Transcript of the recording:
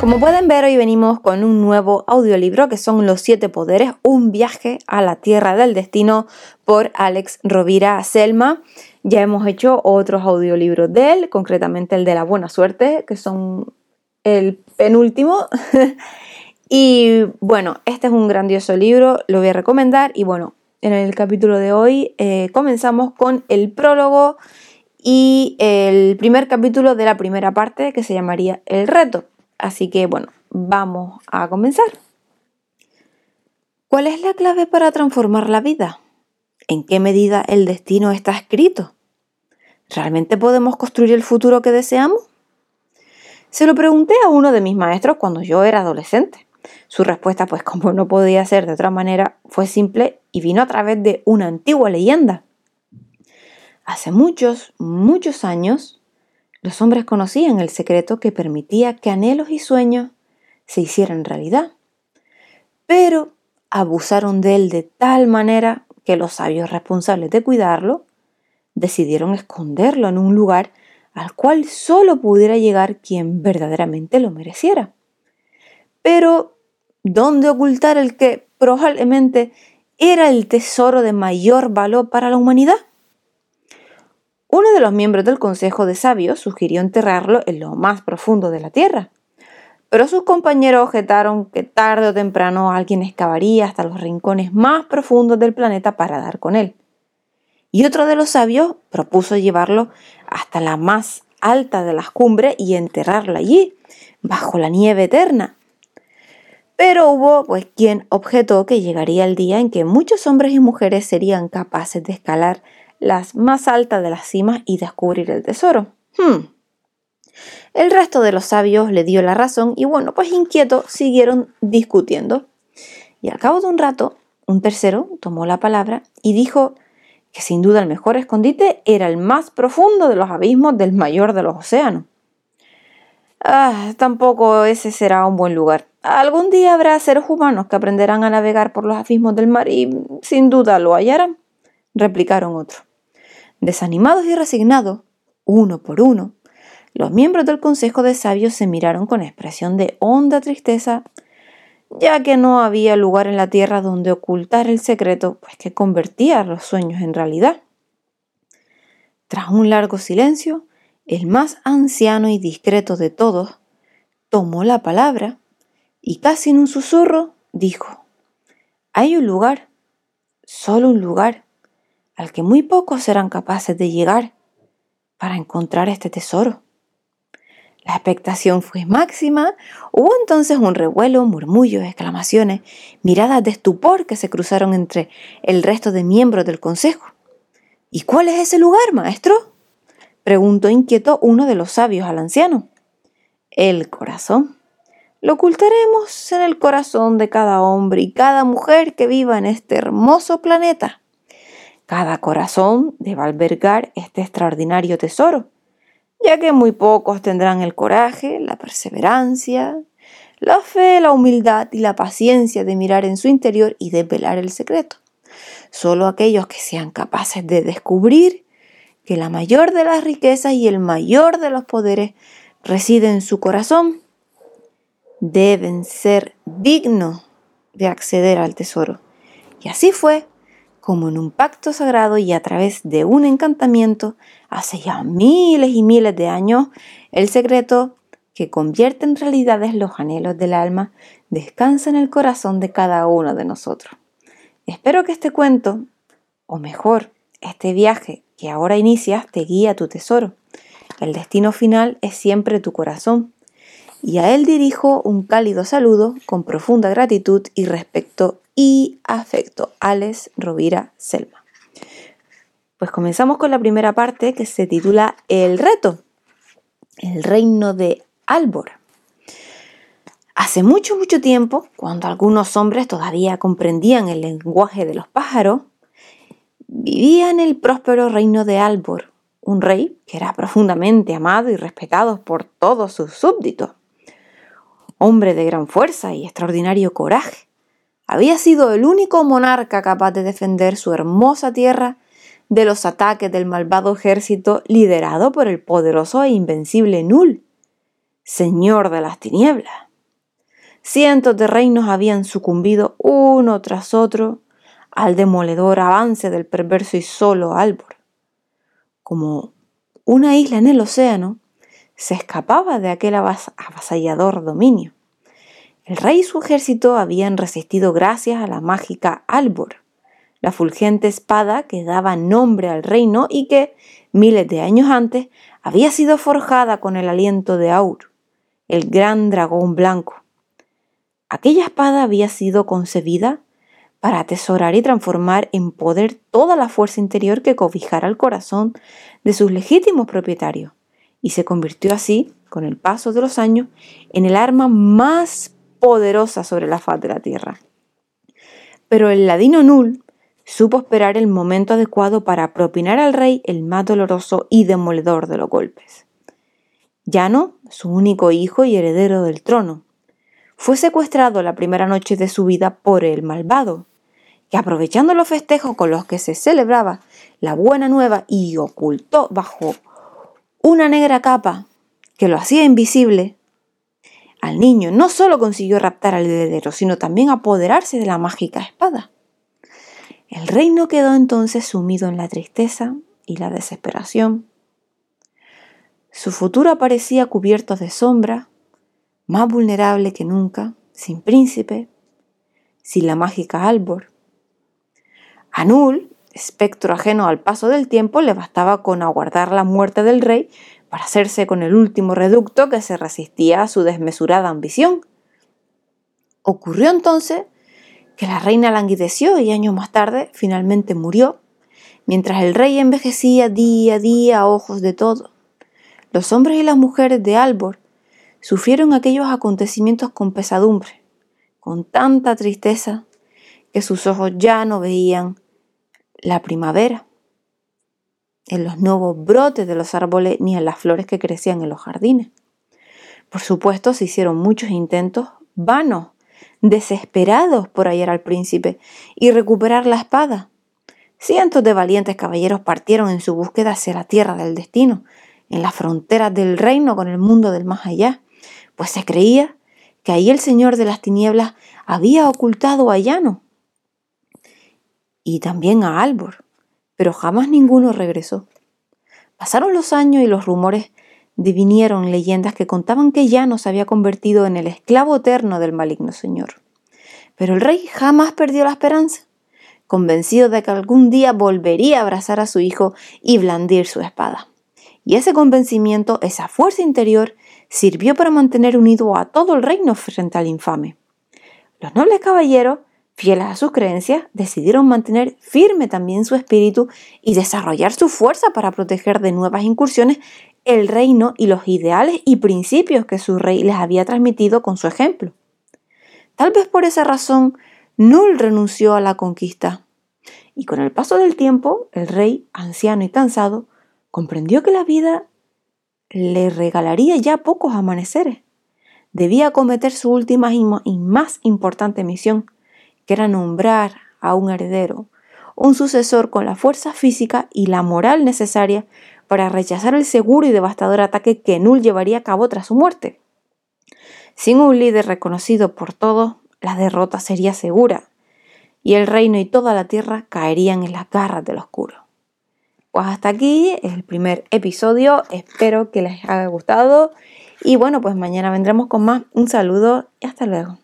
Como pueden ver, hoy venimos con un nuevo audiolibro que son Los Siete Poderes, un viaje a la Tierra del Destino por Alex Rovira Selma. Ya hemos hecho otros audiolibros de él, concretamente el de la buena suerte, que son el penúltimo. y bueno, este es un grandioso libro, lo voy a recomendar. Y bueno, en el capítulo de hoy eh, comenzamos con el prólogo y el primer capítulo de la primera parte que se llamaría El reto. Así que bueno, vamos a comenzar. ¿Cuál es la clave para transformar la vida? ¿En qué medida el destino está escrito? ¿Realmente podemos construir el futuro que deseamos? Se lo pregunté a uno de mis maestros cuando yo era adolescente. Su respuesta, pues como no podía ser de otra manera, fue simple y vino a través de una antigua leyenda. Hace muchos, muchos años, los hombres conocían el secreto que permitía que anhelos y sueños se hicieran realidad, pero abusaron de él de tal manera que los sabios responsables de cuidarlo decidieron esconderlo en un lugar al cual solo pudiera llegar quien verdaderamente lo mereciera. Pero, ¿dónde ocultar el que probablemente era el tesoro de mayor valor para la humanidad? De los miembros del Consejo de Sabios sugirió enterrarlo en lo más profundo de la tierra, pero sus compañeros objetaron que tarde o temprano alguien excavaría hasta los rincones más profundos del planeta para dar con él. Y otro de los sabios propuso llevarlo hasta la más alta de las cumbres y enterrarlo allí, bajo la nieve eterna. Pero hubo pues quien objetó que llegaría el día en que muchos hombres y mujeres serían capaces de escalar las más altas de las cimas y descubrir el tesoro. Hmm. El resto de los sabios le dio la razón y bueno, pues inquietos siguieron discutiendo. Y al cabo de un rato, un tercero tomó la palabra y dijo que sin duda el mejor escondite era el más profundo de los abismos del mayor de los océanos. Ah, tampoco ese será un buen lugar. Algún día habrá seres humanos que aprenderán a navegar por los abismos del mar y sin duda lo hallarán, replicaron otros. Desanimados y resignados, uno por uno, los miembros del Consejo de Sabios se miraron con expresión de honda tristeza ya que no había lugar en la tierra donde ocultar el secreto, pues que convertía los sueños en realidad. Tras un largo silencio, el más anciano y discreto de todos tomó la palabra y casi en un susurro dijo, hay un lugar, solo un lugar, al que muy pocos serán capaces de llegar para encontrar este tesoro. La expectación fue máxima. Hubo entonces un revuelo, murmullos, exclamaciones, miradas de estupor que se cruzaron entre el resto de miembros del consejo. ¿Y cuál es ese lugar, maestro? preguntó inquieto uno de los sabios al anciano. El corazón. Lo ocultaremos en el corazón de cada hombre y cada mujer que viva en este hermoso planeta. Cada corazón debe albergar este extraordinario tesoro ya que muy pocos tendrán el coraje, la perseverancia, la fe, la humildad y la paciencia de mirar en su interior y de velar el secreto. Solo aquellos que sean capaces de descubrir que la mayor de las riquezas y el mayor de los poderes reside en su corazón, deben ser dignos de acceder al tesoro. Y así fue como en un pacto sagrado y a través de un encantamiento, hace ya miles y miles de años, el secreto que convierte en realidades los anhelos del alma descansa en el corazón de cada uno de nosotros. Espero que este cuento, o mejor, este viaje que ahora inicias, te guíe a tu tesoro. El destino final es siempre tu corazón. Y a él dirijo un cálido saludo con profunda gratitud y respeto y afecto. Alex Rovira Selma. Pues comenzamos con la primera parte que se titula El reto, el reino de Albor. Hace mucho, mucho tiempo, cuando algunos hombres todavía comprendían el lenguaje de los pájaros, vivía en el próspero reino de Albor, un rey que era profundamente amado y respetado por todos sus súbditos. Hombre de gran fuerza y extraordinario coraje, había sido el único monarca capaz de defender su hermosa tierra de los ataques del malvado ejército liderado por el poderoso e invencible Nul, señor de las tinieblas. cientos de reinos habían sucumbido uno tras otro al demoledor avance del perverso y solo Albor. Como una isla en el océano, se escapaba de aquel avasallador dominio. El rey y su ejército habían resistido gracias a la mágica Albor, la fulgente espada que daba nombre al reino y que, miles de años antes, había sido forjada con el aliento de Aur, el gran dragón blanco. Aquella espada había sido concebida para atesorar y transformar en poder toda la fuerza interior que cobijara el corazón de sus legítimos propietarios, y se convirtió así, con el paso de los años, en el arma más poderosa sobre la faz de la tierra. Pero el ladino Nul supo esperar el momento adecuado para propinar al rey el más doloroso y demoledor de los golpes. Llano, su único hijo y heredero del trono, fue secuestrado la primera noche de su vida por el malvado, que aprovechando los festejos con los que se celebraba la buena nueva y ocultó bajo una negra capa que lo hacía invisible, al niño no solo consiguió raptar al heredero, sino también apoderarse de la mágica espada. El reino quedó entonces sumido en la tristeza y la desesperación. Su futuro aparecía cubierto de sombra, más vulnerable que nunca, sin príncipe, sin la mágica Albor. Anul, espectro ajeno al paso del tiempo, le bastaba con aguardar la muerte del rey para hacerse con el último reducto que se resistía a su desmesurada ambición. Ocurrió entonces que la reina languideció y años más tarde finalmente murió, mientras el rey envejecía día a día a ojos de todos. Los hombres y las mujeres de Albor sufrieron aquellos acontecimientos con pesadumbre, con tanta tristeza, que sus ojos ya no veían la primavera, en los nuevos brotes de los árboles ni en las flores que crecían en los jardines. Por supuesto, se hicieron muchos intentos vanos desesperados por hallar al príncipe y recuperar la espada. Cientos de valientes caballeros partieron en su búsqueda hacia la tierra del destino, en las fronteras del reino con el mundo del más allá, pues se creía que ahí el Señor de las tinieblas había ocultado a Llano y también a Albor, pero jamás ninguno regresó. Pasaron los años y los rumores divinieron leyendas que contaban que Llano se había convertido en el esclavo eterno del maligno señor. Pero el rey jamás perdió la esperanza, convencido de que algún día volvería a abrazar a su hijo y blandir su espada. Y ese convencimiento, esa fuerza interior, sirvió para mantener unido a todo el reino frente al infame. Los nobles caballeros, fieles a sus creencias, decidieron mantener firme también su espíritu y desarrollar su fuerza para proteger de nuevas incursiones el reino y los ideales y principios que su rey les había transmitido con su ejemplo. Tal vez por esa razón, Null renunció a la conquista. Y con el paso del tiempo, el rey, anciano y cansado, comprendió que la vida le regalaría ya pocos amaneceres. Debía acometer su última y más importante misión, que era nombrar a un heredero, un sucesor con la fuerza física y la moral necesaria para rechazar el seguro y devastador ataque que Null llevaría a cabo tras su muerte. Sin un líder reconocido por todos, la derrota sería segura, y el reino y toda la tierra caerían en las garras del oscuro. Pues hasta aquí el primer episodio, espero que les haya gustado y bueno, pues mañana vendremos con más. Un saludo y hasta luego.